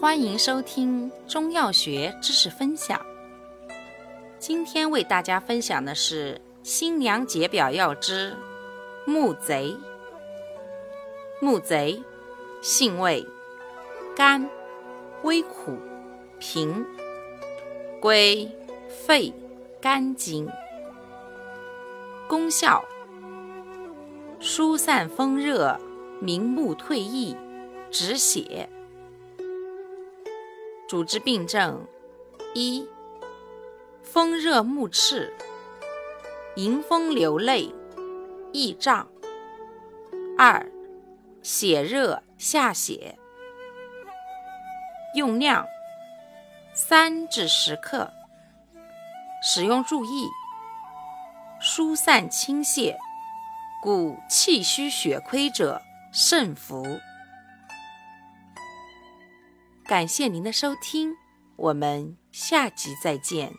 欢迎收听中药学知识分享。今天为大家分享的是新娘解表药之木贼。木贼，性味甘，微苦，平，归肺、肝经。功效：疏散风热，明目退翳，止血。主治病症：一、风热目赤、迎风流泪、易胀；二、血热下血。用量：三至十克。使用注意：疏散清泻，故气虚血亏者慎服。感谢您的收听，我们下集再见。